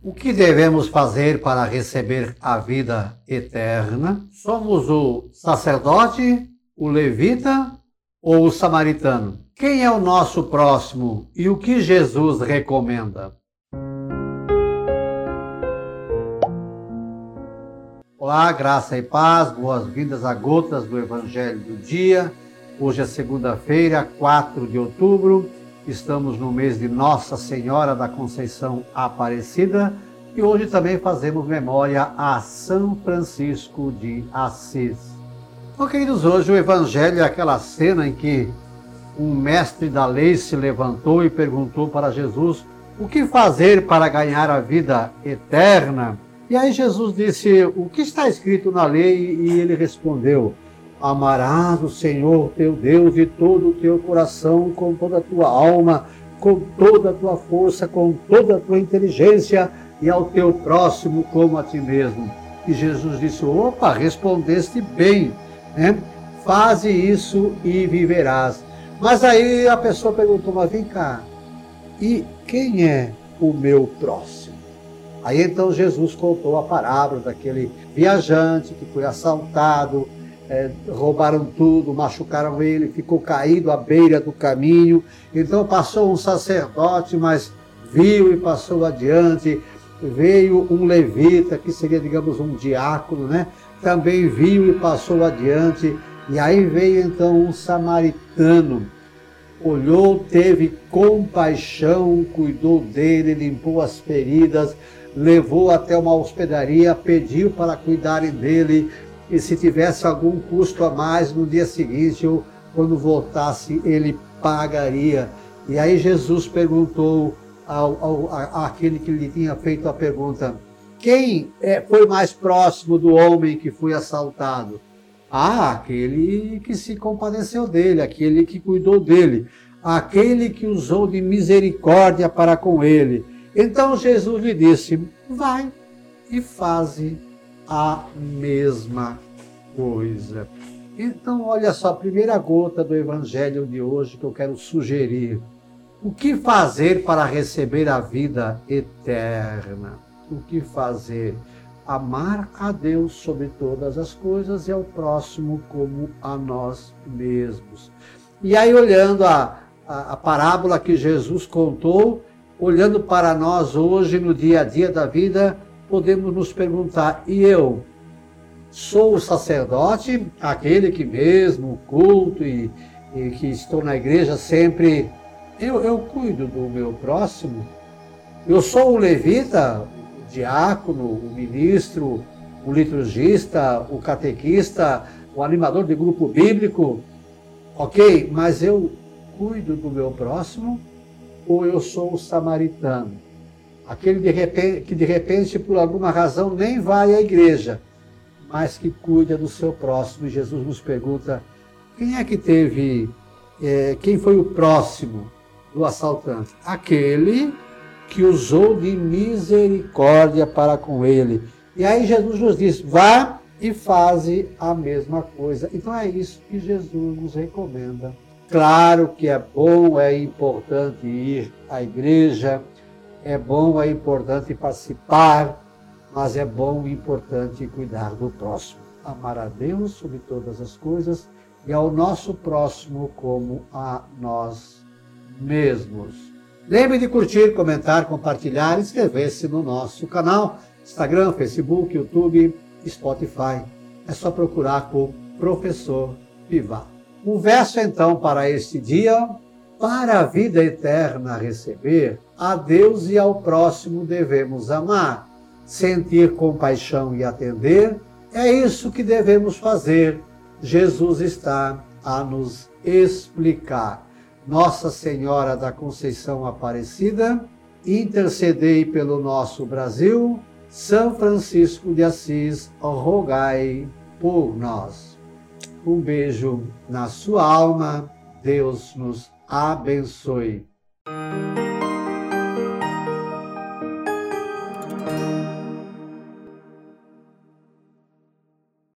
O que devemos fazer para receber a vida eterna? Somos o sacerdote, o levita ou o samaritano? Quem é o nosso próximo e o que Jesus recomenda? Olá, graça e paz, boas-vindas a Gotas do Evangelho do Dia. Hoje é segunda-feira, 4 de outubro. Estamos no mês de Nossa Senhora da Conceição Aparecida e hoje também fazemos memória a São Francisco de Assis. Então, queridos, hoje o Evangelho é aquela cena em que um mestre da lei se levantou e perguntou para Jesus o que fazer para ganhar a vida eterna. E aí Jesus disse: O que está escrito na lei? E ele respondeu: Amarás o Senhor teu Deus de todo o teu coração, com toda a tua alma, com toda a tua força, com toda a tua inteligência, e ao teu próximo como a ti mesmo. E Jesus disse: Opa, respondeste bem, né? Faze isso e viverás. Mas aí a pessoa perguntou: Mas vem cá, e quem é o meu próximo? Aí então Jesus contou a parábola daquele viajante que foi assaltado, é, roubaram tudo, machucaram ele, ficou caído à beira do caminho. Então passou um sacerdote, mas viu e passou adiante. Veio um levita, que seria, digamos, um diácono, né? Também viu e passou adiante. E aí veio então um samaritano. Olhou, teve compaixão, cuidou dele, limpou as feridas, levou até uma hospedaria, pediu para cuidarem dele e se tivesse algum custo a mais no dia seguinte ou quando voltasse ele pagaria. E aí Jesus perguntou ao, ao, àquele que lhe tinha feito a pergunta: quem é, foi mais próximo do homem que foi assaltado? Ah, aquele que se compadeceu dele, aquele que cuidou dele, aquele que usou de misericórdia para com ele. Então Jesus lhe disse: Vai e faze a mesma coisa. Então, olha só, a primeira gota do evangelho de hoje que eu quero sugerir. O que fazer para receber a vida eterna? O que fazer? Amar a Deus sobre todas as coisas e ao próximo como a nós mesmos. E aí, olhando a, a, a parábola que Jesus contou, olhando para nós hoje, no dia a dia da vida, podemos nos perguntar: e eu? Sou o sacerdote, aquele que mesmo culto e, e que estou na igreja sempre, eu, eu cuido do meu próximo? Eu sou o levita, o diácono, o ministro, o liturgista, o catequista, o animador de grupo bíblico, ok? Mas eu cuido do meu próximo? ou eu sou o samaritano? Aquele de repente, que de repente, por alguma razão, nem vai à igreja, mas que cuida do seu próximo. E Jesus nos pergunta: quem é que teve, é, quem foi o próximo do assaltante? Aquele que usou de misericórdia para com ele. E aí Jesus nos diz: vá e faze a mesma coisa. Então é isso que Jesus nos recomenda Claro que é bom, é importante ir à igreja, é bom, é importante participar, mas é bom e importante cuidar do próximo. Amar a Deus sobre todas as coisas e ao nosso próximo como a nós mesmos. Lembre de curtir, comentar, compartilhar e inscrever-se no nosso canal, Instagram, Facebook, YouTube, Spotify. É só procurar por Professor Pivar. O verso então para este dia, para a vida eterna receber, a Deus e ao próximo devemos amar, sentir compaixão e atender, é isso que devemos fazer. Jesus está a nos explicar. Nossa Senhora da Conceição Aparecida, intercedei pelo nosso Brasil. São Francisco de Assis, rogai por nós. Um beijo na sua alma. Deus nos abençoe.